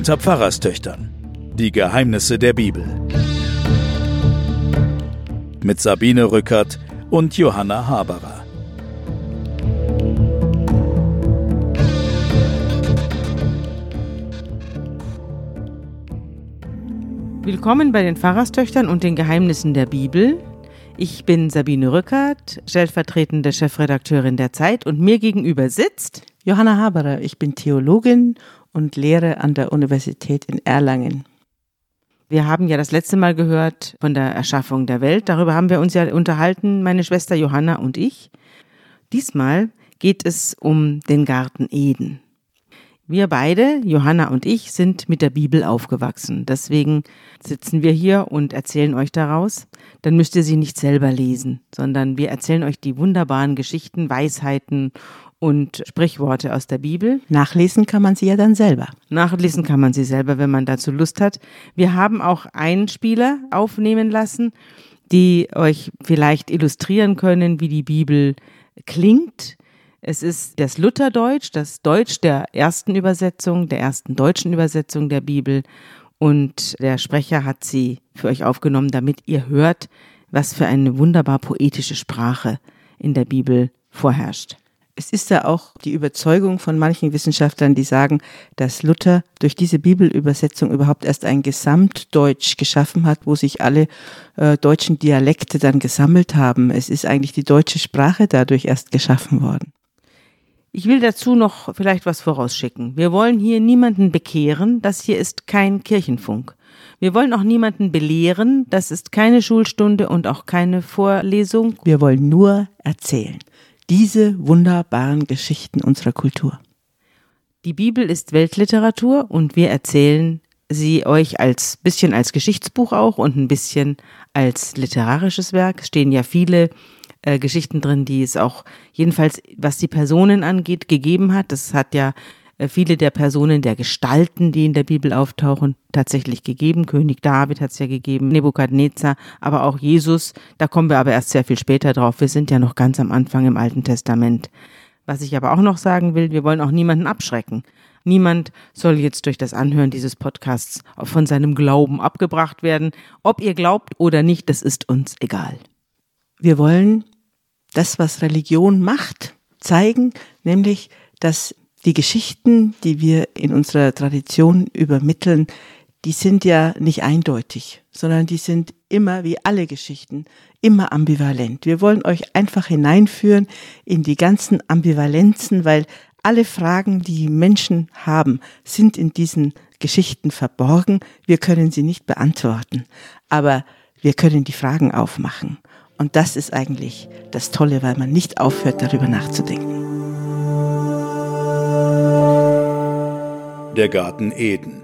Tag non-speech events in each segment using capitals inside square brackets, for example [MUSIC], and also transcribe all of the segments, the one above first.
Unter Pfarrerstöchtern. Die Geheimnisse der Bibel. Mit Sabine Rückert und Johanna Haberer. Willkommen bei den Pfarrerstöchtern und den Geheimnissen der Bibel. Ich bin Sabine Rückert, stellvertretende Chefredakteurin der Zeit und mir gegenüber sitzt Johanna Haberer. Ich bin Theologin und lehre an der Universität in Erlangen. Wir haben ja das letzte Mal gehört von der Erschaffung der Welt. Darüber haben wir uns ja unterhalten, meine Schwester Johanna und ich. Diesmal geht es um den Garten Eden. Wir beide, Johanna und ich, sind mit der Bibel aufgewachsen. Deswegen sitzen wir hier und erzählen euch daraus. Dann müsst ihr sie nicht selber lesen, sondern wir erzählen euch die wunderbaren Geschichten, Weisheiten und Sprichworte aus der Bibel. Nachlesen kann man sie ja dann selber. Nachlesen kann man sie selber, wenn man dazu Lust hat. Wir haben auch Einspieler aufnehmen lassen, die euch vielleicht illustrieren können, wie die Bibel klingt. Es ist das Lutherdeutsch, das Deutsch der ersten Übersetzung, der ersten deutschen Übersetzung der Bibel. Und der Sprecher hat sie für euch aufgenommen, damit ihr hört, was für eine wunderbar poetische Sprache in der Bibel vorherrscht. Es ist ja auch die Überzeugung von manchen Wissenschaftlern, die sagen, dass Luther durch diese Bibelübersetzung überhaupt erst ein Gesamtdeutsch geschaffen hat, wo sich alle äh, deutschen Dialekte dann gesammelt haben. Es ist eigentlich die deutsche Sprache dadurch erst geschaffen worden. Ich will dazu noch vielleicht was vorausschicken. Wir wollen hier niemanden bekehren, das hier ist kein Kirchenfunk. Wir wollen auch niemanden belehren, das ist keine Schulstunde und auch keine Vorlesung. Wir wollen nur erzählen diese wunderbaren Geschichten unserer Kultur. Die Bibel ist Weltliteratur und wir erzählen sie euch als bisschen als Geschichtsbuch auch und ein bisschen als literarisches Werk. Es stehen ja viele äh, Geschichten drin, die es auch jedenfalls, was die Personen angeht, gegeben hat. Das hat ja viele der Personen, der Gestalten, die in der Bibel auftauchen, tatsächlich gegeben. König David hat es ja gegeben, Nebukadnezar, aber auch Jesus. Da kommen wir aber erst sehr viel später drauf. Wir sind ja noch ganz am Anfang im Alten Testament. Was ich aber auch noch sagen will, wir wollen auch niemanden abschrecken. Niemand soll jetzt durch das Anhören dieses Podcasts von seinem Glauben abgebracht werden. Ob ihr glaubt oder nicht, das ist uns egal. Wir wollen das, was Religion macht, zeigen, nämlich, dass die Geschichten, die wir in unserer Tradition übermitteln, die sind ja nicht eindeutig, sondern die sind immer, wie alle Geschichten, immer ambivalent. Wir wollen euch einfach hineinführen in die ganzen Ambivalenzen, weil alle Fragen, die Menschen haben, sind in diesen Geschichten verborgen. Wir können sie nicht beantworten, aber wir können die Fragen aufmachen. Und das ist eigentlich das Tolle, weil man nicht aufhört, darüber nachzudenken. Der Garten Eden.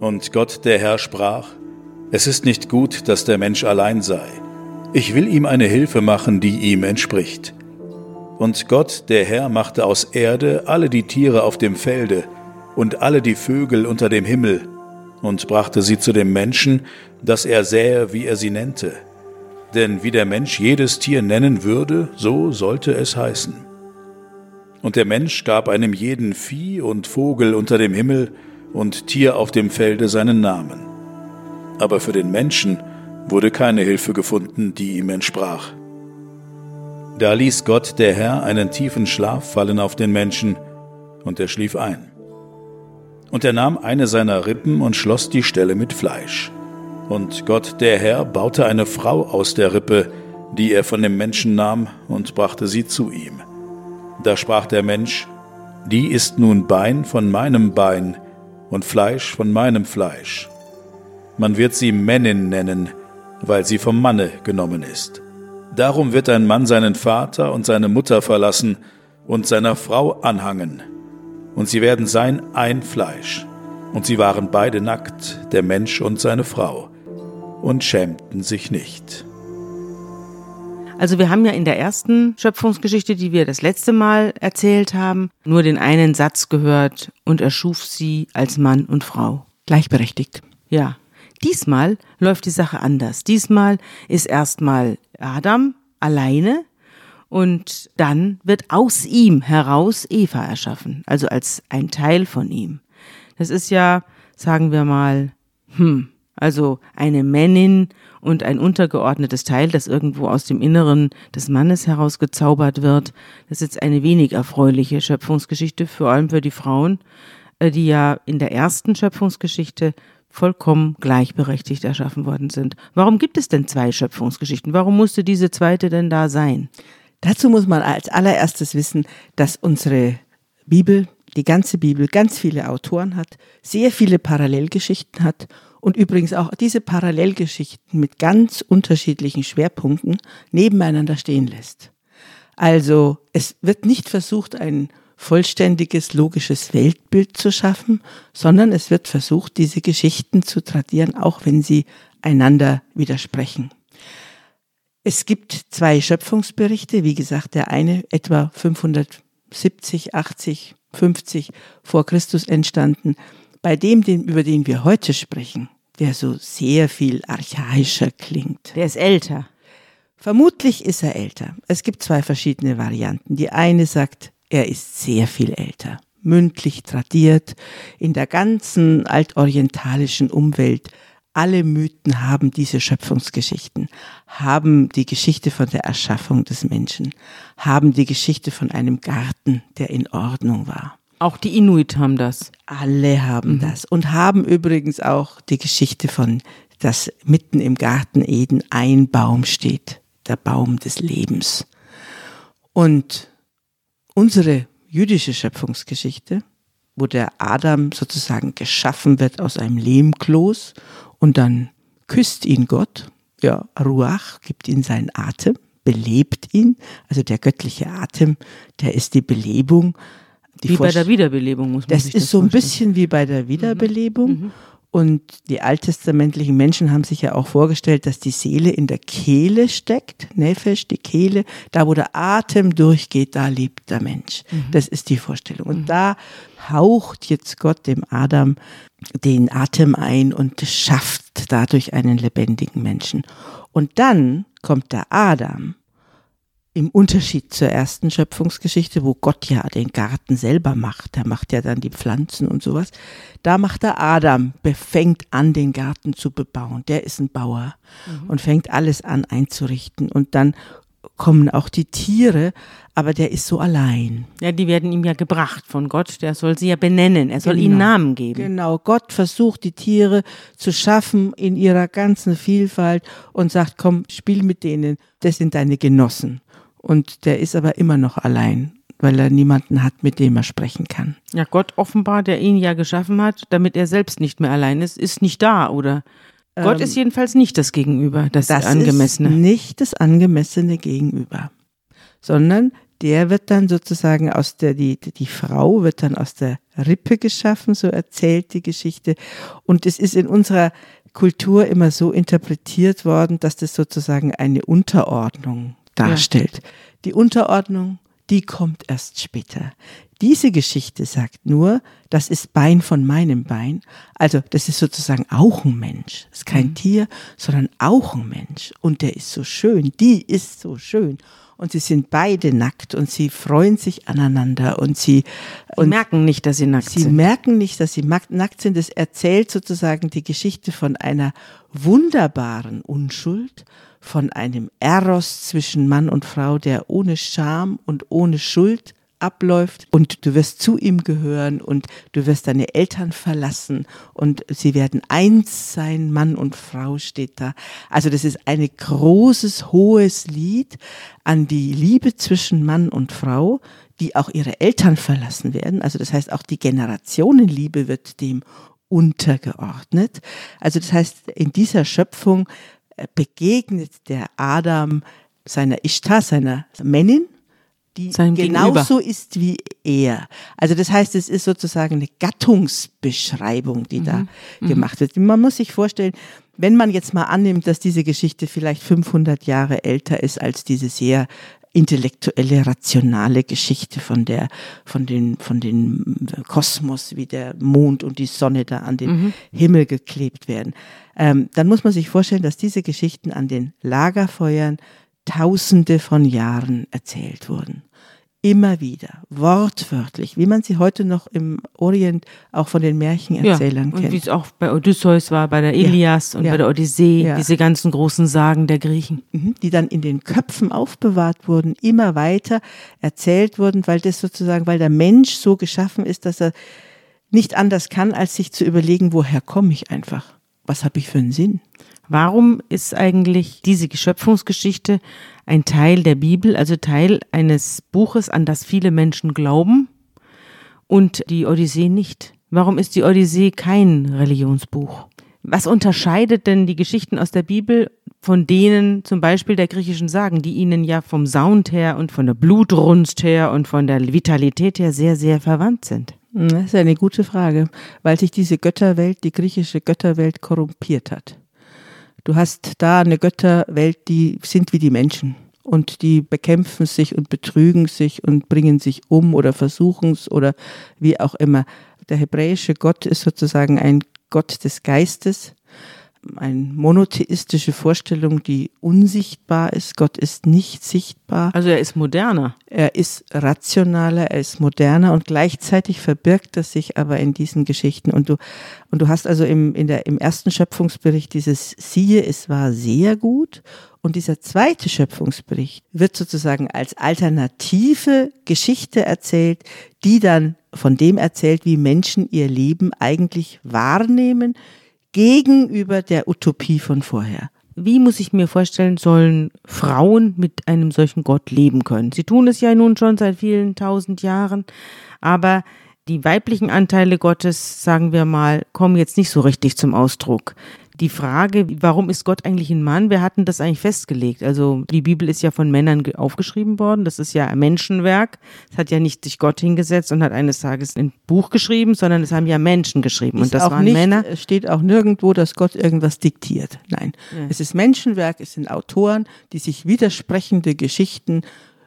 Und Gott der Herr sprach, Es ist nicht gut, dass der Mensch allein sei. Ich will ihm eine Hilfe machen, die ihm entspricht. Und Gott der Herr machte aus Erde alle die Tiere auf dem Felde und alle die Vögel unter dem Himmel und brachte sie zu dem Menschen, dass er sähe, wie er sie nennte. Denn wie der Mensch jedes Tier nennen würde, so sollte es heißen. Und der Mensch gab einem jeden Vieh und Vogel unter dem Himmel und Tier auf dem Felde seinen Namen. Aber für den Menschen wurde keine Hilfe gefunden, die ihm entsprach. Da ließ Gott der Herr einen tiefen Schlaf fallen auf den Menschen, und er schlief ein. Und er nahm eine seiner Rippen und schloss die Stelle mit Fleisch. Und Gott der Herr baute eine Frau aus der Rippe, die er von dem Menschen nahm, und brachte sie zu ihm. Da sprach der Mensch, die ist nun Bein von meinem Bein und Fleisch von meinem Fleisch. Man wird sie Männin nennen, weil sie vom Manne genommen ist. Darum wird ein Mann seinen Vater und seine Mutter verlassen und seiner Frau anhangen, und sie werden sein ein Fleisch. Und sie waren beide nackt, der Mensch und seine Frau, und schämten sich nicht. Also wir haben ja in der ersten Schöpfungsgeschichte, die wir das letzte Mal erzählt haben, nur den einen Satz gehört und erschuf sie als Mann und Frau. Gleichberechtigt. Ja. Diesmal läuft die Sache anders. Diesmal ist erstmal Adam alleine und dann wird aus ihm heraus Eva erschaffen, also als ein Teil von ihm. Das ist ja, sagen wir mal, hm, also eine Männin und ein untergeordnetes Teil, das irgendwo aus dem Inneren des Mannes herausgezaubert wird. Das ist jetzt eine wenig erfreuliche Schöpfungsgeschichte, vor allem für die Frauen, äh, die ja in der ersten Schöpfungsgeschichte vollkommen gleichberechtigt erschaffen worden sind. Warum gibt es denn zwei Schöpfungsgeschichten? Warum musste diese zweite denn da sein? Dazu muss man als allererstes wissen, dass unsere Bibel, die ganze Bibel, ganz viele Autoren hat, sehr viele Parallelgeschichten hat und übrigens auch diese Parallelgeschichten mit ganz unterschiedlichen Schwerpunkten nebeneinander stehen lässt. Also es wird nicht versucht, ein vollständiges, logisches Weltbild zu schaffen, sondern es wird versucht, diese Geschichten zu tradieren, auch wenn sie einander widersprechen. Es gibt zwei Schöpfungsberichte, wie gesagt, der eine etwa 570, 80, 50 vor Christus entstanden, bei dem, über den wir heute sprechen, der so sehr viel archaischer klingt. Der ist älter. Vermutlich ist er älter. Es gibt zwei verschiedene Varianten. Die eine sagt, er ist sehr viel älter, mündlich tradiert, in der ganzen altorientalischen Umwelt. Alle Mythen haben diese Schöpfungsgeschichten, haben die Geschichte von der Erschaffung des Menschen, haben die Geschichte von einem Garten, der in Ordnung war. Auch die Inuit haben das. Alle haben mhm. das und haben übrigens auch die Geschichte von, dass mitten im Garten Eden ein Baum steht, der Baum des Lebens. Und unsere jüdische Schöpfungsgeschichte, wo der Adam sozusagen geschaffen wird aus einem Lehmkloß und dann küsst ihn Gott, ja, Ruach gibt ihm seinen Atem, belebt ihn, also der göttliche Atem, der ist die Belebung. Wie bei der Wiederbelebung muss man das sich das ist so ein bisschen wie bei der Wiederbelebung. Mhm. Und die alttestamentlichen Menschen haben sich ja auch vorgestellt, dass die Seele in der Kehle steckt, Nefesh, die Kehle, da wo der Atem durchgeht, da lebt der Mensch. Mhm. Das ist die Vorstellung. Und mhm. da haucht jetzt Gott dem Adam den Atem ein und schafft dadurch einen lebendigen Menschen. Und dann kommt der Adam im Unterschied zur ersten Schöpfungsgeschichte, wo Gott ja den Garten selber macht, er macht ja dann die Pflanzen und sowas, da macht der Adam, befängt an, den Garten zu bebauen. Der ist ein Bauer mhm. und fängt alles an einzurichten. Und dann kommen auch die Tiere, aber der ist so allein. Ja, die werden ihm ja gebracht von Gott, der soll sie ja benennen, er soll genau. ihnen Namen geben. Genau, Gott versucht die Tiere zu schaffen in ihrer ganzen Vielfalt und sagt, komm, spiel mit denen, das sind deine Genossen. Und der ist aber immer noch allein, weil er niemanden hat, mit dem er sprechen kann. Ja, Gott offenbar, der ihn ja geschaffen hat, damit er selbst nicht mehr allein ist, ist nicht da, oder? Ähm, Gott ist jedenfalls nicht das Gegenüber, das, das angemessene. Ist nicht das angemessene Gegenüber, sondern der wird dann sozusagen aus der, die, die Frau wird dann aus der Rippe geschaffen, so erzählt die Geschichte. Und es ist in unserer Kultur immer so interpretiert worden, dass das sozusagen eine Unterordnung darstellt. Ja. Die Unterordnung, die kommt erst später. Diese Geschichte sagt nur, das ist Bein von meinem Bein. Also das ist sozusagen auch ein Mensch. Das ist kein mhm. Tier, sondern auch ein Mensch. Und der ist so schön, die ist so schön. Und sie sind beide nackt und sie freuen sich aneinander und sie und merken nicht, dass sie nackt sie sind. Sie merken nicht, dass sie nackt sind. Es erzählt sozusagen die Geschichte von einer wunderbaren Unschuld von einem Eros zwischen Mann und Frau, der ohne Scham und ohne Schuld abläuft und du wirst zu ihm gehören und du wirst deine Eltern verlassen und sie werden eins sein, Mann und Frau steht da. Also das ist ein großes, hohes Lied an die Liebe zwischen Mann und Frau, die auch ihre Eltern verlassen werden. Also das heißt auch die Generationenliebe wird dem untergeordnet. Also das heißt, in dieser Schöpfung begegnet der Adam seiner Ishtar, seiner Männin, die Sein genauso Gegenüber. ist wie er. Also das heißt, es ist sozusagen eine Gattungsbeschreibung, die mhm. da mhm. gemacht wird. Man muss sich vorstellen, wenn man jetzt mal annimmt, dass diese Geschichte vielleicht 500 Jahre älter ist als diese sehr intellektuelle, rationale Geschichte von der, von den, von den Kosmos, wie der Mond und die Sonne da an den mhm. Himmel geklebt werden. Ähm, dann muss man sich vorstellen, dass diese Geschichten an den Lagerfeuern Tausende von Jahren erzählt wurden. immer wieder, wortwörtlich, wie man sie heute noch im Orient auch von den Märchenerzählern ja, und kennt. wie es auch bei Odysseus war, bei der Ilias und ja. bei der Odyssee, Ja. diese ganzen großen Sagen der Griechen. Mhm, die dann in den Köpfen aufbewahrt wurden, immer weiter erzählt wurden, weil das sozusagen, weil der Mensch so geschaffen ist, dass er nicht anders kann, als sich zu überlegen, woher komme ich einfach? Was habe ich für einen Sinn? Warum ist eigentlich diese Schöpfungsgeschichte ein Teil der Bibel, also Teil eines Buches, an das viele Menschen glauben und die Odyssee nicht? Warum ist die Odyssee kein Religionsbuch? Was unterscheidet denn die Geschichten aus der Bibel von denen zum Beispiel der griechischen Sagen, die ihnen ja vom Sound her und von der Blutrunst her und von der Vitalität her sehr, sehr verwandt sind? Hm, Das ist eine gute Frage, weil sich diese Götterwelt, die griechische Götterwelt korrumpiert hat. Du hast da eine Götterwelt, die sind wie die Menschen und die bekämpfen sich und betrügen sich und bringen sich um oder versuchen es oder wie auch immer. Der hebräische Gott ist sozusagen ein Gott des Geistes, eine monotheistische Vorstellung, die unsichtbar ist. Gott ist nicht sichtbar. Also er ist moderner. Er ist rationaler, er ist moderner und gleichzeitig verbirgt er sich aber in diesen Geschichten. Und du, und du hast also im, in der, im ersten Schöpfungsbericht dieses Siehe, es war sehr gut. Und dieser zweite Schöpfungsbericht wird sozusagen als alternative Geschichte erzählt, die dann von dem erzählt, wie Menschen ihr Leben eigentlich wahrnehmen gegenüber der Utopie von vorher. Wie muss ich mir vorstellen, sollen Frauen mit einem solchen Gott leben können? Sie tun es ja nun schon seit vielen tausend Jahren, aber die weiblichen Anteile Gottes, sagen wir mal, kommen jetzt nicht so richtig zum Ausdruck. Die Frage, warum ist Gott eigentlich ein Mann? Wer hat denn das eigentlich festgelegt? Also die Bibel ist ja von Männern ge- aufgeschrieben worden. Das ist ja ein Menschenwerk. Es hat ja nicht sich Gott hingesetzt und hat eines Tages ein Buch geschrieben, sondern es haben ja Menschen geschrieben. Ist und das auch waren nicht, Männer. Es steht auch nirgendwo, dass Gott irgendwas diktiert. Nein. Es ist Menschenwerk, es sind Autoren, die sich widersprechende Geschichten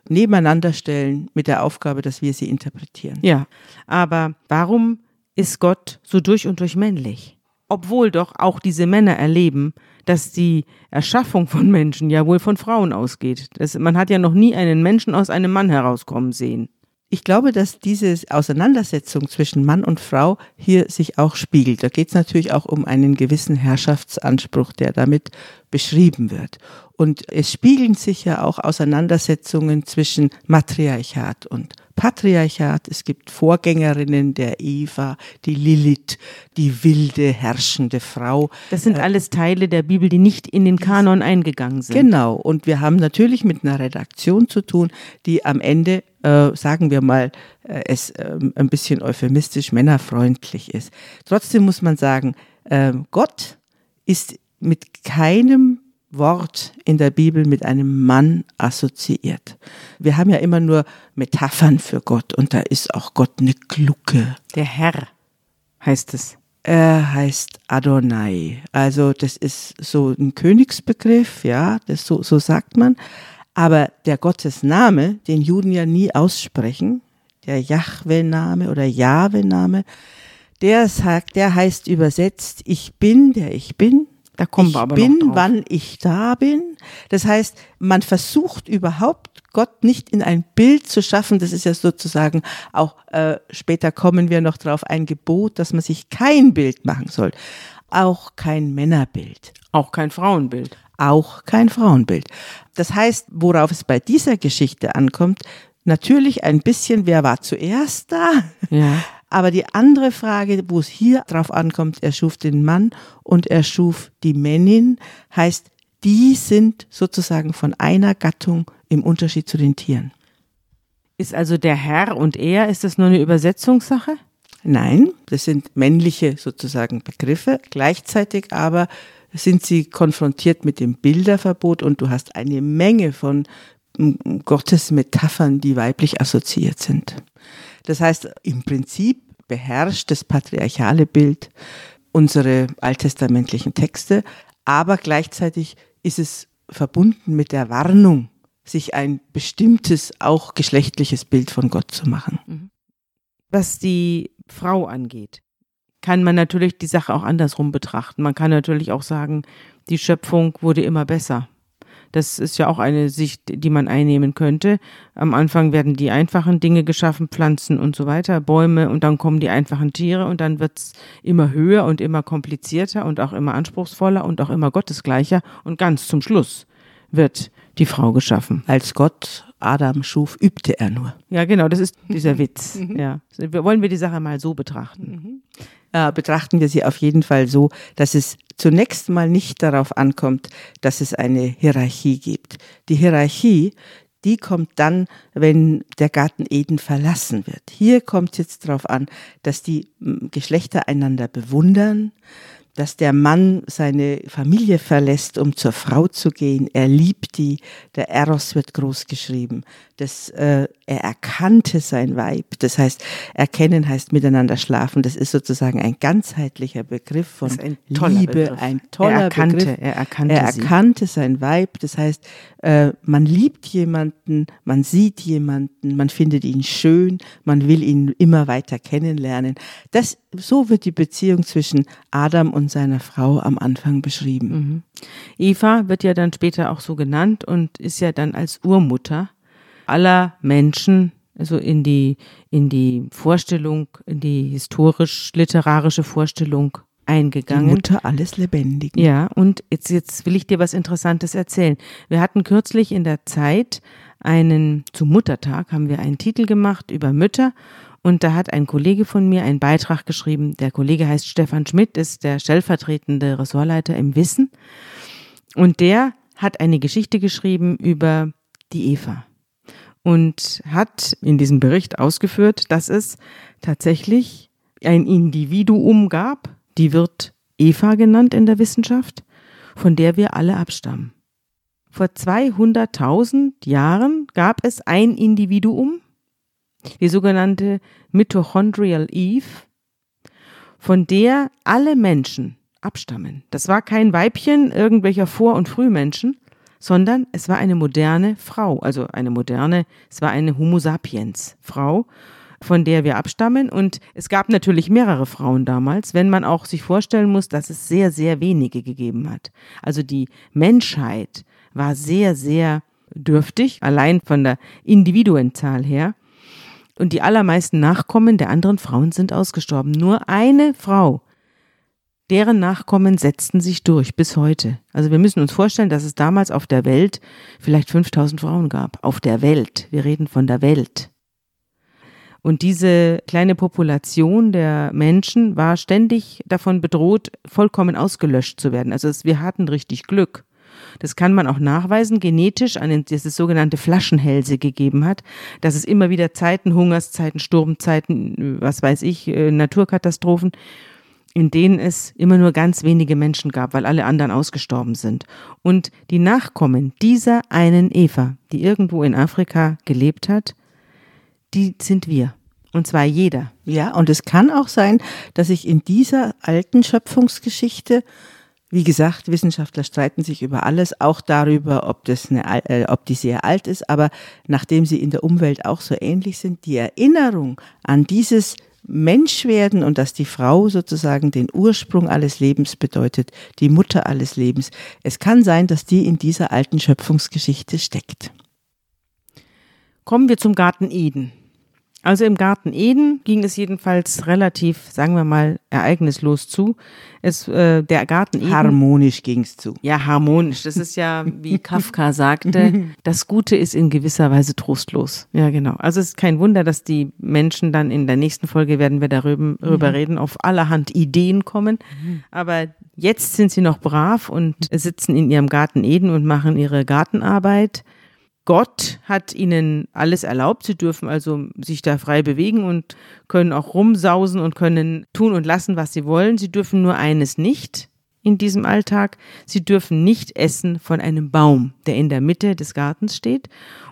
nebeneinander stellen mit der Aufgabe, dass wir sie interpretieren. Ja, aber warum ist Gott so durch und durch männlich? Obwohl doch auch diese Männer erleben, dass die Erschaffung von Menschen ja wohl von Frauen ausgeht. Das, man hat ja noch nie einen Menschen aus einem Mann herauskommen sehen. Ich glaube, dass diese Auseinandersetzung zwischen Mann und Frau hier sich auch spiegelt. Da geht es natürlich auch um einen gewissen Herrschaftsanspruch, der damit beschrieben wird. Und es spiegeln sich ja auch Auseinandersetzungen zwischen Matriarchat und Patriarchat. Es gibt Vorgängerinnen der Eva, die Lilith, die wilde, herrschende Frau. Das sind alles Teile der Bibel, die nicht in den Kanon eingegangen sind. Genau. Und wir haben natürlich mit einer Redaktion zu tun, die am Ende, äh, sagen wir mal, äh, es ähm, ein bisschen euphemistisch männerfreundlich ist. Trotzdem muss man sagen, ähm, Gott ist mit keinem Wort in der Bibel mit einem Mann assoziiert. Wir haben ja immer nur Metaphern für Gott und da ist auch Gott eine Glucke. Der Herr heißt es. Er heißt Adonai. Also das ist so ein Königsbegriff, ja, das so, so sagt man. Aber der Gottesname, den Juden ja nie aussprechen, der Jahwe-Name oder Jahwe-Name, der sagt, der heißt übersetzt, ich bin, der ich bin. Da kommen ich wir aber bin, noch drauf. wann ich da bin. Das heißt, man versucht überhaupt Gott nicht in ein Bild zu schaffen. Das ist ja sozusagen auch äh, später kommen wir noch drauf ein Gebot, dass man sich kein Bild machen soll, auch kein Männerbild Auch kein Frauenbild. auch kein Frauenbild. Das heißt, worauf es bei dieser Geschichte ankommt, natürlich ein bisschen, wer war zuerst da? Ja. [LAUGHS] Aber die andere Frage, wo es hier drauf ankommt, er schuf den Mann und er schuf die Männin, heißt, die sind sozusagen von einer Gattung im Unterschied zu den Tieren. Ist also der Herr und er, ist das nur eine Übersetzungssache? Nein, das sind männliche sozusagen Begriffe. Gleichzeitig aber sind sie konfrontiert mit dem Bilderverbot und du hast eine Menge von mm, Gottesmetaphern, die weiblich assoziiert sind. Das heißt, im Prinzip beherrscht das patriarchale Bild unsere alttestamentlichen Texte, aber gleichzeitig ist es verbunden mit der Warnung, sich ein bestimmtes, auch geschlechtliches Bild von Gott zu machen. Was die Frau angeht, kann man natürlich die Sache auch andersrum betrachten. Man kann natürlich auch sagen, die Schöpfung wurde immer besser. Das ist ja auch eine Sicht, die man einnehmen könnte. Am Anfang werden die einfachen Dinge geschaffen, Pflanzen und so weiter, Bäume und dann kommen die einfachen Tiere und dann wird's immer höher und immer komplizierter und auch immer anspruchsvoller und auch immer gottesgleicher und ganz zum Schluss wird die Frau geschaffen. Als Gott Adam schuf, übte er nur. Ja, genau, das ist dieser [LAUGHS] Witz. Ja. Wollen wir die Sache mal so betrachten? Äh, betrachten wir sie auf jeden Fall so, dass es zunächst mal nicht darauf ankommt, dass es eine Hierarchie gibt. Die Hierarchie, die kommt dann, wenn der Garten Eden verlassen wird. Hier kommt es jetzt darauf an, dass die Geschlechter einander bewundern, dass der Mann seine Familie verlässt, um zur Frau zu gehen. Er liebt die. Der Eros wird groß geschrieben. Das, äh, er erkannte sein Weib. Das heißt, erkennen heißt miteinander schlafen. Das ist sozusagen ein ganzheitlicher Begriff von ein Liebe, Begriff. ein toller er erkannte, Begriff. Er erkannte, Er sie. erkannte sein Weib. Das heißt, äh, man liebt jemanden, man sieht jemanden, man findet ihn schön, man will ihn immer weiter kennenlernen. Das, so wird die Beziehung zwischen Adam und seiner Frau am Anfang beschrieben. Eva wird ja dann später auch so genannt und ist ja dann als Urmutter aller Menschen also in die in die Vorstellung, in die historisch-literarische Vorstellung Die eingegangen. Mutter alles Lebendigen. Ja, und jetzt, jetzt will ich dir was Interessantes erzählen. Wir hatten kürzlich in der Zeit einen, zum Muttertag haben wir einen Titel gemacht über Mütter und da hat ein Kollege von mir einen Beitrag geschrieben. Der Kollege heißt Stefan Schmidt, ist der stellvertretende Ressortleiter im Wissen und der hat eine Geschichte geschrieben über die Eva und hat in diesem Bericht ausgeführt, dass es tatsächlich ein Individuum gab, die wird Eva genannt in der Wissenschaft, von der wir alle abstammen. Vor 200.000 Jahren gab es ein Individuum, die sogenannte Mitochondrial Eve, von der alle Menschen abstammen. Das war kein Weibchen irgendwelcher Vor- und Frühmenschen, sondern es war eine moderne Frau, also eine moderne, es war eine Homo sapiens Frau, von der wir abstammen. Und es gab natürlich mehrere Frauen damals, wenn man auch sich vorstellen muss, dass es sehr, sehr wenige gegeben hat. Also die Menschheit war sehr, sehr dürftig, allein von der Individuenzahl her. Und die allermeisten Nachkommen der anderen Frauen sind ausgestorben. Nur eine Frau, deren Nachkommen setzten sich durch bis heute. Also wir müssen uns vorstellen, dass es damals auf der Welt vielleicht 5000 Frauen gab. Auf der Welt. Wir reden von der Welt. Und diese kleine Population der Menschen war ständig davon bedroht, vollkommen ausgelöscht zu werden. Also es, wir hatten richtig Glück. Das kann man auch nachweisen, genetisch, an dass es sogenannte Flaschenhälse gegeben hat, dass es immer wieder Zeiten, Hungerszeiten, Sturmzeiten, was weiß ich, äh, Naturkatastrophen, in denen es immer nur ganz wenige Menschen gab, weil alle anderen ausgestorben sind. Und die Nachkommen dieser einen Eva, die irgendwo in Afrika gelebt hat, die sind wir. Und zwar jeder. Ja, und es kann auch sein, dass ich in dieser alten Schöpfungsgeschichte, wie gesagt, Wissenschaftler streiten sich über alles, auch darüber, ob, das eine, äh, ob die sehr alt ist, aber nachdem sie in der Umwelt auch so ähnlich sind, die Erinnerung an dieses Menschwerden und dass die Frau sozusagen den Ursprung alles Lebens bedeutet, die Mutter alles Lebens. Es kann sein, dass die in dieser alten Schöpfungsgeschichte steckt. Kommen wir zum Garten Eden. Also im Garten Eden ging es jedenfalls relativ, sagen wir mal, ereignislos zu. Es, äh, der Garten Eden. Harmonisch ging's zu. Ja, harmonisch. Das ist ja, wie [LAUGHS] Kafka sagte, das Gute ist in gewisser Weise trostlos. Ja, genau. Also es ist kein Wunder, dass die Menschen dann in der nächsten Folge werden wir darüber darüber reden, auf allerhand Ideen kommen. Aber jetzt sind sie noch brav und sitzen in ihrem Garten Eden und machen ihre Gartenarbeit. Gott hat ihnen alles erlaubt. Sie dürfen also sich da frei bewegen und können auch rumsausen und können tun und lassen, was sie wollen. Sie dürfen nur eines nicht in diesem Alltag. Sie dürfen nicht essen von einem Baum, der in der Mitte des Gartens steht.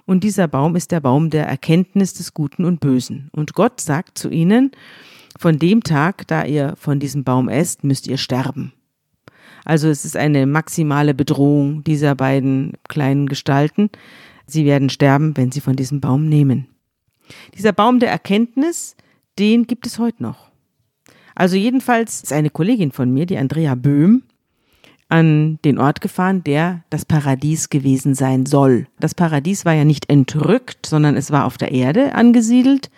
Und dieser Baum ist der Baum der Erkenntnis des Guten und Bösen. Und Gott sagt zu ihnen, von dem Tag, da ihr von diesem Baum esst, müsst ihr sterben. Also es ist eine maximale Bedrohung dieser beiden kleinen Gestalten. Sie werden sterben, wenn sie von diesem Baum nehmen. Dieser Baum der Erkenntnis, den gibt es heute noch. Also jedenfalls ist eine Kollegin von mir, die Andrea Böhm, an den Ort gefahren, der das Paradies gewesen sein soll. Das Paradies war ja nicht entrückt, sondern es war auf der Erde angesiedelt.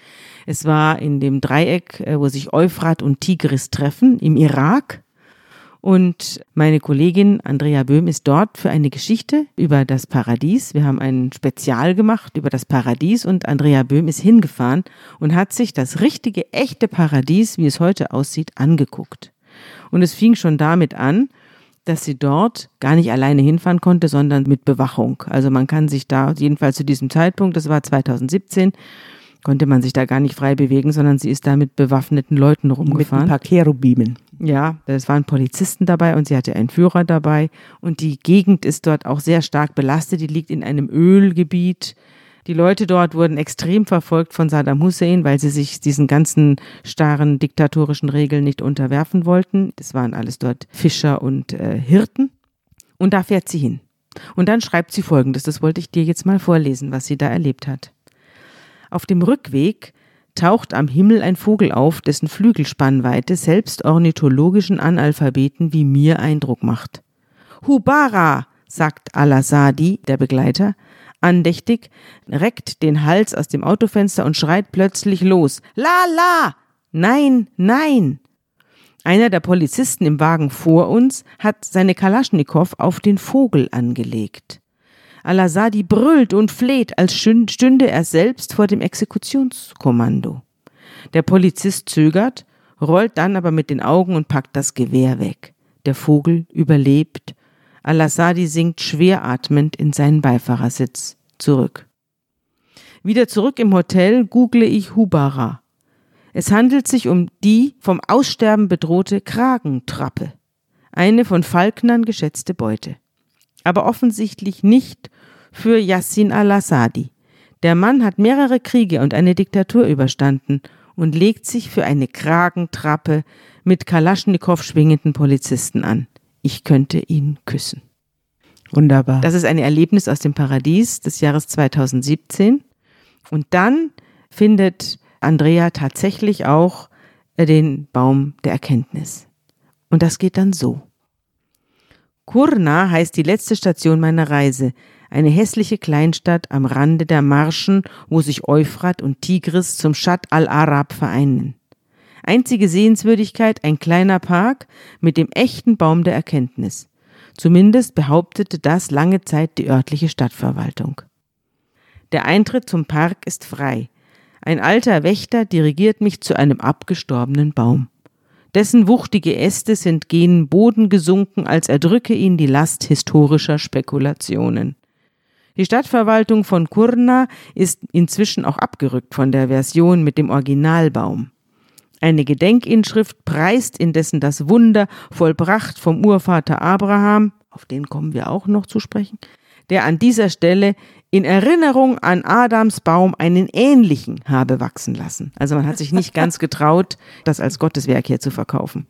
Es war in dem Dreieck, äh, wo sich Euphrat und Tigris treffen, im Irak. Und meine Kollegin Andrea Böhm ist dort für eine Geschichte über das Paradies. Wir haben ein Spezial gemacht über das Paradies und Andrea Böhm ist hingefahren und hat sich das richtige, echte Paradies, wie es heute aussieht, angeguckt. Und es fing schon damit an, dass sie dort gar nicht alleine hinfahren konnte, sondern mit Bewachung. Also man kann sich da, jedenfalls zu diesem Zeitpunkt, das war 2017, konnte man sich da gar nicht frei bewegen, sondern sie ist da mit bewaffneten Leuten rumgefahren. Mit ein paar Cherubimen. Ja, es waren Polizisten dabei und sie hatte einen Führer dabei. Und die Gegend ist dort auch sehr stark belastet. Die liegt in einem Ölgebiet. Die Leute dort wurden extrem verfolgt von Saddam Hussein, weil sie sich diesen ganzen starren diktatorischen Regeln nicht unterwerfen wollten. Das waren alles dort Fischer und äh, Hirten. Und da fährt sie hin. Und dann schreibt sie Folgendes, das wollte ich dir jetzt mal vorlesen, was sie da erlebt hat. Auf dem Rückweg taucht am Himmel ein Vogel auf, dessen Flügelspannweite selbst ornithologischen Analphabeten wie mir Eindruck macht. Hubara, sagt Al-Asadi, der Begleiter, andächtig, reckt den Hals aus dem Autofenster und schreit plötzlich los. La la! Nein, nein! Einer der Polizisten im Wagen vor uns hat seine Kalaschnikow auf den Vogel angelegt. Al-Asadi brüllt und fleht, als stünde er selbst vor dem Exekutionskommando. Der Polizist zögert, rollt dann aber mit den Augen und packt das Gewehr weg. Der Vogel überlebt. Al-Assadi sinkt schwer atmend in seinen Beifahrersitz zurück. Wieder zurück im Hotel google ich Hubara. Es handelt sich um die vom Aussterben bedrohte Kragentrappe. Eine von Falknern geschätzte Beute aber offensichtlich nicht für Yassin al-Assadi. Der Mann hat mehrere Kriege und eine Diktatur überstanden und legt sich für eine Kragentrappe mit Kalaschnikow schwingenden Polizisten an. Ich könnte ihn küssen. Wunderbar. Das ist ein Erlebnis aus dem Paradies des Jahres 2017. Und dann findet Andrea tatsächlich auch den Baum der Erkenntnis. Und das geht dann so. Kurna heißt die letzte Station meiner Reise, eine hässliche Kleinstadt am Rande der Marschen, wo sich Euphrat und Tigris zum Shat al-Arab vereinen. Einzige Sehenswürdigkeit ein kleiner Park mit dem echten Baum der Erkenntnis. Zumindest behauptete das lange Zeit die örtliche Stadtverwaltung. Der Eintritt zum Park ist frei. Ein alter Wächter dirigiert mich zu einem abgestorbenen Baum. Dessen wuchtige Äste sind gen Boden gesunken, als erdrücke ihn die Last historischer Spekulationen. Die Stadtverwaltung von Kurna ist inzwischen auch abgerückt von der Version mit dem Originalbaum. Eine Gedenkinschrift preist indessen das Wunder, vollbracht vom Urvater Abraham, auf den kommen wir auch noch zu sprechen, der an dieser Stelle in Erinnerung an Adams Baum einen ähnlichen habe wachsen lassen. Also man hat sich nicht ganz [LAUGHS] getraut, das als Gotteswerk hier zu verkaufen.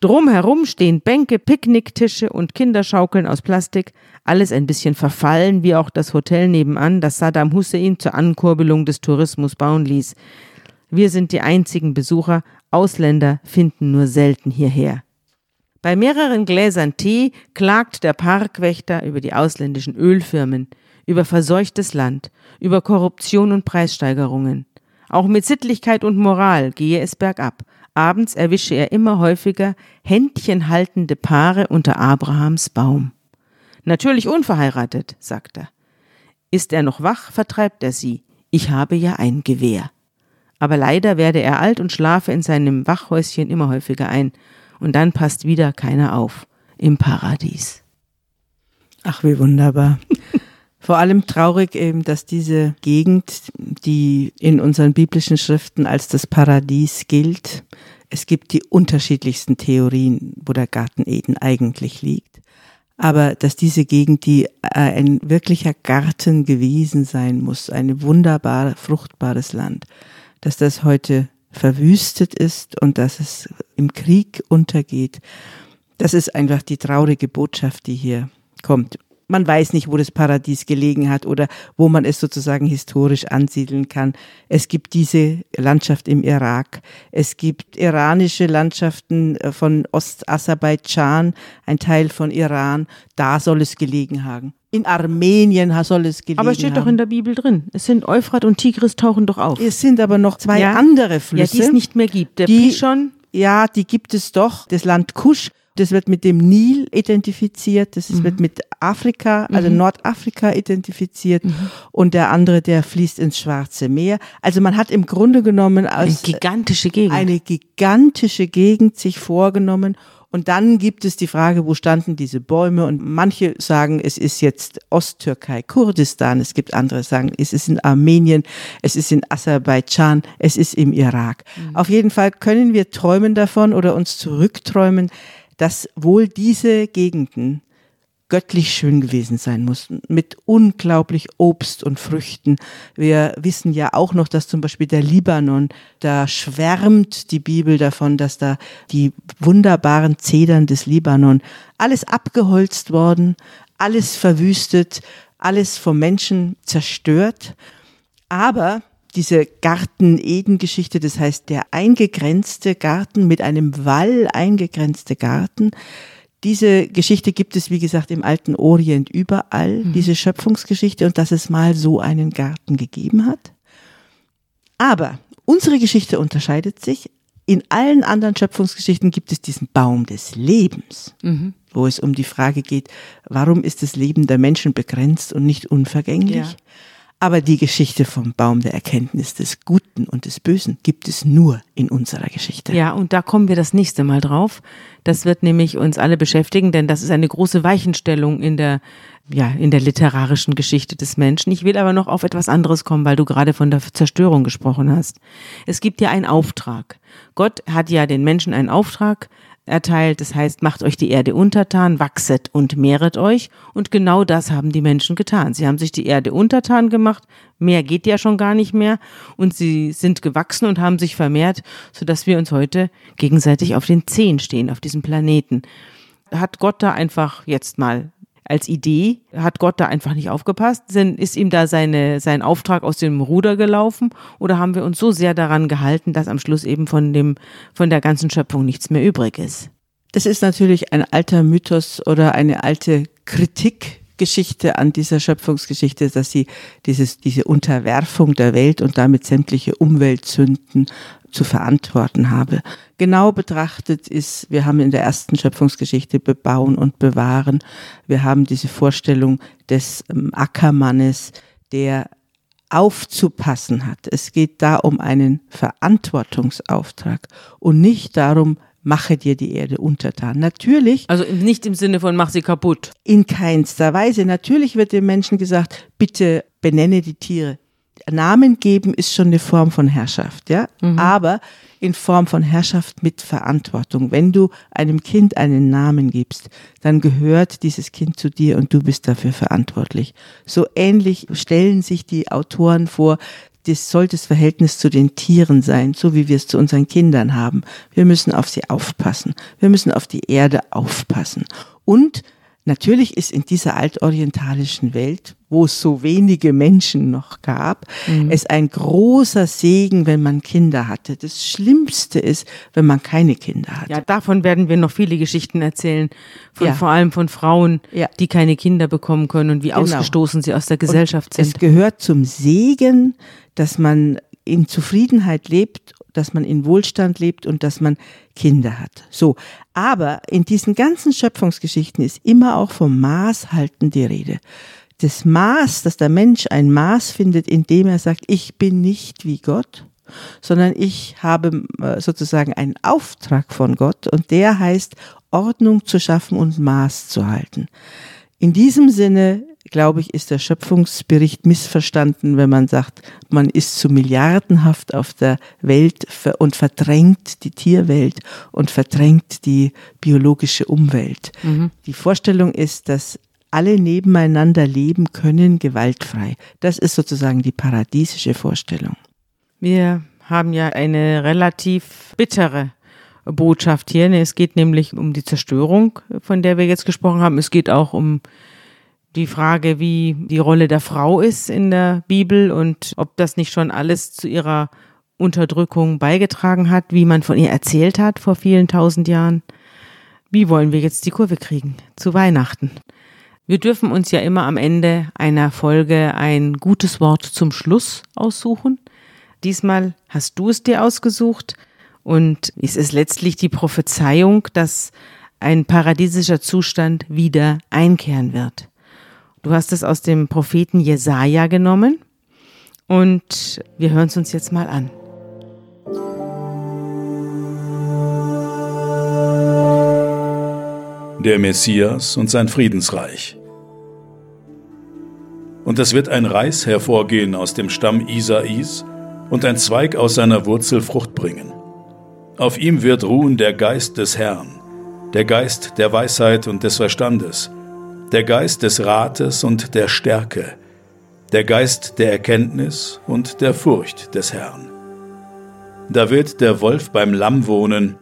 Drumherum stehen Bänke, Picknicktische und Kinderschaukeln aus Plastik, alles ein bisschen verfallen, wie auch das Hotel nebenan, das Saddam Hussein zur Ankurbelung des Tourismus bauen ließ. Wir sind die einzigen Besucher, Ausländer finden nur selten hierher. Bei mehreren Gläsern Tee klagt der Parkwächter über die ausländischen Ölfirmen, über verseuchtes Land, über Korruption und Preissteigerungen. Auch mit Sittlichkeit und Moral gehe es bergab. Abends erwische er immer häufiger händchenhaltende Paare unter Abrahams Baum. Natürlich unverheiratet, sagt er. Ist er noch wach, vertreibt er sie. Ich habe ja ein Gewehr. Aber leider werde er alt und schlafe in seinem Wachhäuschen immer häufiger ein und dann passt wieder keiner auf im Paradies. Ach, wie wunderbar. [LAUGHS] Vor allem traurig eben, dass diese Gegend, die in unseren biblischen Schriften als das Paradies gilt, es gibt die unterschiedlichsten Theorien, wo der Garten Eden eigentlich liegt. Aber dass diese Gegend, die äh, ein wirklicher Garten gewesen sein muss, ein wunderbar fruchtbares Land, dass das heute verwüstet ist und dass es im Krieg untergeht. Das ist einfach die traurige Botschaft, die hier kommt. man weiß nicht, wo das Paradies gelegen hat oder wo man es sozusagen historisch ansiedeln kann. Es gibt diese Landschaft im Irak. Es gibt iranische Landschaften äh, von Ostaserbaidschan, ein Teil von Iran. Da soll es gelegen haben. In Armenien soll es gelegen. Aber es steht haben. doch in der Bibel drin. Es sind Euphrat und Tigris tauchen doch auf. Es sind aber noch zwei Ja. andere Flüsse. Ja, die es nicht mehr gibt. Der Die- Pishon, Ja, die gibt es doch. Das Land Kusch, das wird mit dem Nil identifiziert. Das ist, wird mit Afrika, also Nordafrika identifiziert. Und der andere, der fließt ins Schwarze Meer. Also man hat im Grunde genommen eine aus gigantische Gegend. eine gigantische Gegend sich vorgenommen. Und dann gibt es die Frage, wo standen diese Bäume? Und manche sagen, es ist jetzt Osttürkei, Kurdistan. Es gibt andere, sagen, es ist in Armenien, es ist in Aserbaidschan, es ist im Irak. Auf jeden Fall können wir träumen davon oder uns zurückträumen, dass wohl diese Gegenden göttlich schön gewesen sein muss, mit unglaublich Obst und Früchten. Wir wissen ja auch noch, dass zum Beispiel der Libanon, da schwärmt die Bibel davon, dass da die wunderbaren Zedern des Libanon, alles abgeholzt worden, alles verwüstet, alles vom Menschen zerstört. Aber diese Garten-Eden-Geschichte, das heißt der eingegrenzte Garten mit einem Wall eingegrenzte Garten, diese Geschichte gibt es, wie gesagt, im alten Orient überall, diese Schöpfungsgeschichte und dass es mal so einen Garten gegeben hat. Aber unsere Geschichte unterscheidet sich. In allen anderen Schöpfungsgeschichten gibt es diesen Baum des Lebens, wo es um die Frage geht, warum ist das Leben der Menschen begrenzt und nicht unvergänglich? Ja. Aber die Geschichte vom Baum der Erkenntnis des Guten und des Bösen gibt es nur in unserer Geschichte. Ja, und da kommen wir das nächste Mal drauf. Das wird nämlich uns alle beschäftigen, denn das ist eine große Weichenstellung in der, ja, in der literarischen Geschichte des Menschen. Ich will aber noch auf etwas anderes kommen, weil du gerade von der Zerstörung gesprochen hast. Es gibt ja einen Auftrag. Gott hat ja den Menschen einen Auftrag erteilt. Das heißt, macht euch die Erde untertan, wachset und mehret euch. Und genau das haben die Menschen getan. Sie haben sich die Erde untertan gemacht. Mehr geht ja schon gar nicht mehr. Und sie sind gewachsen und haben sich vermehrt, sodass wir uns heute gegenseitig auf den Zehen stehen, auf diesem Planeten. Hat Gott da einfach jetzt mal als Idee, hat Gott da einfach nicht aufgepasst? Ist ihm da seine, sein Auftrag aus dem Ruder gelaufen? Oder haben wir uns so sehr daran gehalten, dass am Schluss eben von dem, von der ganzen Schöpfung nichts mehr übrig ist? Das ist natürlich ein alter Mythos oder eine alte Kritikgeschichte an dieser Schöpfungsgeschichte, dass sie dieses, diese Unterwerfung der Welt und damit sämtliche Umweltsünden zu verantworten habe. Genau betrachtet ist, wir haben in der ersten Schöpfungsgeschichte bebauen und bewahren. Wir haben diese Vorstellung des ähm, Ackermannes, der aufzupassen hat. Es geht da um einen Verantwortungsauftrag und nicht darum, mache dir die Erde untertan. Natürlich Also nicht im Sinne von mach sie kaputt. in keinster Weise. Natürlich wird dem Menschen gesagt, bitte benenne die Tiere. Namen geben ist schon eine Form von Herrschaft, ja. Aber in Form von Herrschaft mit Verantwortung. Wenn du einem Kind einen Namen gibst, dann gehört dieses Kind zu dir und du bist dafür verantwortlich. So ähnlich stellen sich die Autoren vor, das soll das Verhältnis zu den Tieren sein, so wie wir es zu unseren Kindern haben. Wir müssen auf sie aufpassen. Wir müssen auf die Erde aufpassen. Und natürlich ist in dieser altorientalischen Welt, wo es so wenige Menschen noch gab, es ein großer Segen, wenn man Kinder hatte. Das Schlimmste ist, wenn man keine Kinder hat. Ja, davon werden wir noch viele Geschichten erzählen. Von, Ja. Vor allem von Frauen, Ja. die keine Kinder bekommen können und wie Genau. ausgestoßen sie aus der Gesellschaft Es sind. gehört zum Segen, dass man in Zufriedenheit lebt, dass man in Wohlstand lebt und dass man Kinder hat. So. Aber in diesen ganzen Schöpfungsgeschichten ist immer auch vom Maßhalten die Rede. Das Maß, dass der Mensch ein Maß findet, indem er sagt, ich bin nicht wie Gott, sondern ich habe äh, sozusagen einen Auftrag von Gott und der heißt, Ordnung zu schaffen und Maß zu halten. In diesem Sinne, glaube ich, ist der Schöpfungsbericht missverstanden, wenn man sagt, man ist zu milliardenhaft auf der Welt und verdrängt die Tierwelt und verdrängt die biologische Umwelt. Die Vorstellung ist, dass alle nebeneinander leben können, gewaltfrei. Das ist sozusagen die paradiesische Vorstellung. Wir haben ja eine relativ bittere Botschaft hier. Es geht nämlich um die Zerstörung, von der wir jetzt gesprochen haben. Es geht auch um die Frage, wie die Rolle der Frau ist in der Bibel und ob das nicht schon alles zu ihrer Unterdrückung beigetragen hat, wie man von ihr erzählt hat vor vielen tausend Jahren. Wie wollen wir jetzt die Kurve kriegen zu Weihnachten? Wir dürfen uns ja immer am Ende einer Folge ein gutes Wort zum Schluss aussuchen. Diesmal hast du es dir ausgesucht und es ist letztlich die Prophezeiung, dass ein paradiesischer Zustand wieder einkehren wird. Du hast es aus dem Propheten Jesaja genommen und wir hören es uns jetzt mal an. Der Messias und sein Friedensreich. Und es wird ein Reis hervorgehen aus dem Stamm Isais und ein Zweig aus seiner Wurzel Frucht bringen. Auf ihm wird ruhen der Geist des Herrn, der Geist der Weisheit und des Verstandes, der Geist des Rates und der Stärke, der Geist der Erkenntnis und der Furcht des Herrn. Da wird der Wolf beim Lamm wohnen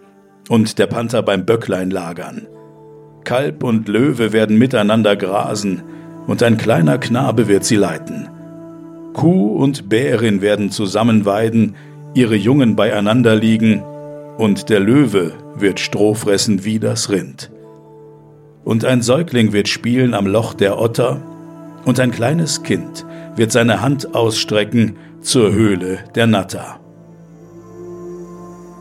und der Panther beim Böcklein lagern. Kalb und Löwe werden miteinander grasen, und ein kleiner Knabe wird sie leiten. Kuh und Bärin werden zusammen weiden, ihre Jungen beieinander liegen, und der Löwe wird Stroh fressen wie das Rind und ein Säugling wird spielen am Loch der Otter, und ein kleines Kind wird seine Hand ausstrecken zur Höhle der Natter.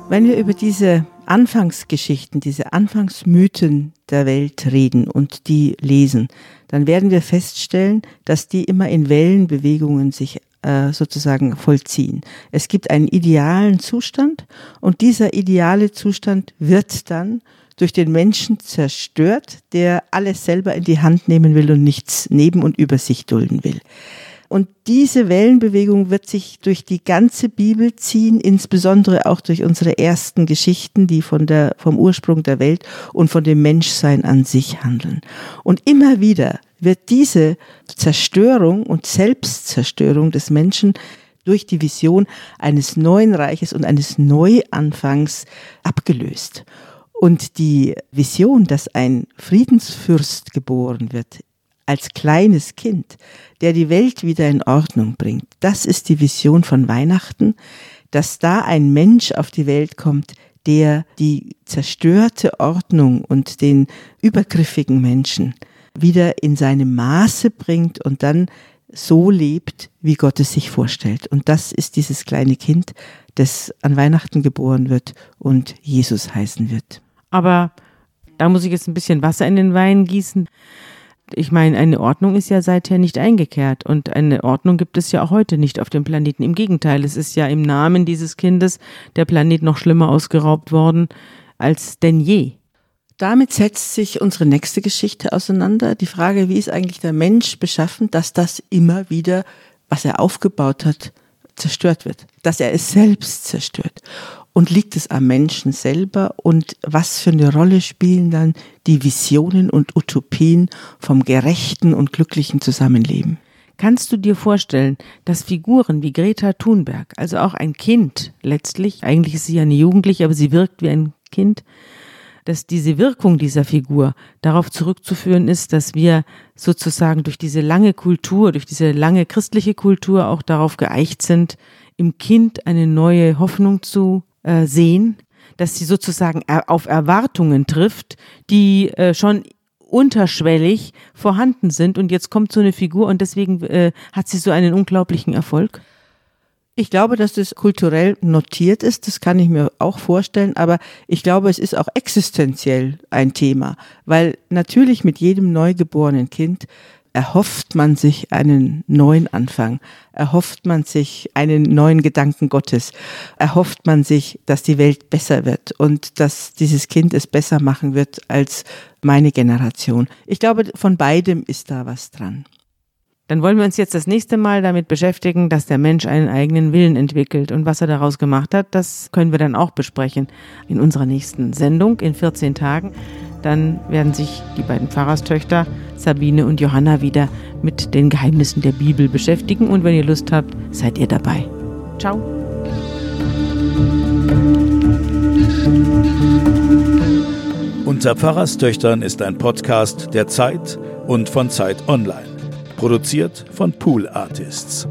Wenn wir über diese Anfangsgeschichten, diese Anfangsmythen der Welt reden und die lesen, dann werden wir feststellen, dass die immer in Wellenbewegungen sich äh, sozusagen vollziehen. Es gibt einen idealen Zustand und dieser ideale Zustand wird dann durch den Menschen zerstört, der alles selber in die Hand nehmen will und nichts neben und über sich dulden will. Und diese Wellenbewegung wird sich durch die ganze Bibel ziehen, insbesondere auch durch unsere ersten Geschichten, die von der, vom Ursprung der Welt und von dem Menschsein an sich handeln. Und immer wieder wird diese Zerstörung und Selbstzerstörung des Menschen durch die Vision eines neuen Reiches und eines Neuanfangs abgelöst. Und die Vision, dass ein Friedensfürst geboren wird, als kleines Kind, der die Welt wieder in Ordnung bringt, das ist die Vision von Weihnachten, dass da ein Mensch auf die Welt kommt, der die zerstörte Ordnung und den übergriffigen Menschen wieder in seinem Maße bringt und dann so lebt, wie Gott es sich vorstellt. Und das ist dieses kleine Kind, das an Weihnachten geboren wird und Jesus heißen wird. Aber da muss ich jetzt ein bisschen Wasser in den Wein gießen. Ich meine, eine Ordnung ist ja seither nicht eingekehrt und eine Ordnung gibt es ja auch heute nicht auf dem Planeten. Im Gegenteil, es ist ja im Namen dieses Kindes der Planet noch schlimmer ausgeraubt worden als denn je. Damit setzt sich unsere nächste Geschichte auseinander. Die Frage, wie ist eigentlich der Mensch beschaffen, dass das immer wieder, was er aufgebaut hat, zerstört wird, dass er es selbst zerstört. Und liegt es am Menschen selber? Und was für eine Rolle spielen dann die Visionen und Utopien vom gerechten und glücklichen Zusammenleben? Kannst du dir vorstellen, dass Figuren wie Greta Thunberg, also auch ein Kind letztlich, eigentlich ist sie ja eine Jugendliche, aber sie wirkt wie ein Kind, dass diese Wirkung dieser Figur darauf zurückzuführen ist, dass wir sozusagen durch diese lange Kultur, durch diese lange christliche Kultur auch darauf geeicht sind, im Kind eine neue Hoffnung zu äh, sehen, dass sie sozusagen auf Erwartungen trifft, die äh, schon unterschwellig vorhanden sind und jetzt kommt so eine Figur und deswegen äh, hat sie so einen unglaublichen Erfolg? Ich glaube, dass das kulturell notiert ist, das kann ich mir auch vorstellen, aber ich glaube, es ist auch existenziell ein Thema, weil natürlich mit jedem neugeborenen Kind erhofft man sich einen neuen Anfang, erhofft man sich einen neuen Gedanken Gottes, erhofft man sich, dass die Welt besser wird und dass dieses Kind es besser machen wird als meine Generation. Ich glaube, von beidem ist da was dran. Dann wollen wir uns jetzt das nächste Mal damit beschäftigen, dass der Mensch einen eigenen Willen entwickelt. Und was er daraus gemacht hat, das können wir dann auch besprechen in unserer nächsten Sendung in 14 Tagen. Dann werden sich die beiden Pfarrerstöchter Sabine und Johanna wieder mit den Geheimnissen der Bibel beschäftigen. Und wenn ihr Lust habt, seid ihr dabei. Ciao. Unter Pfarrerstöchtern ist ein Podcast der Zeit und von Zeit Online. Produziert von Pool Artists.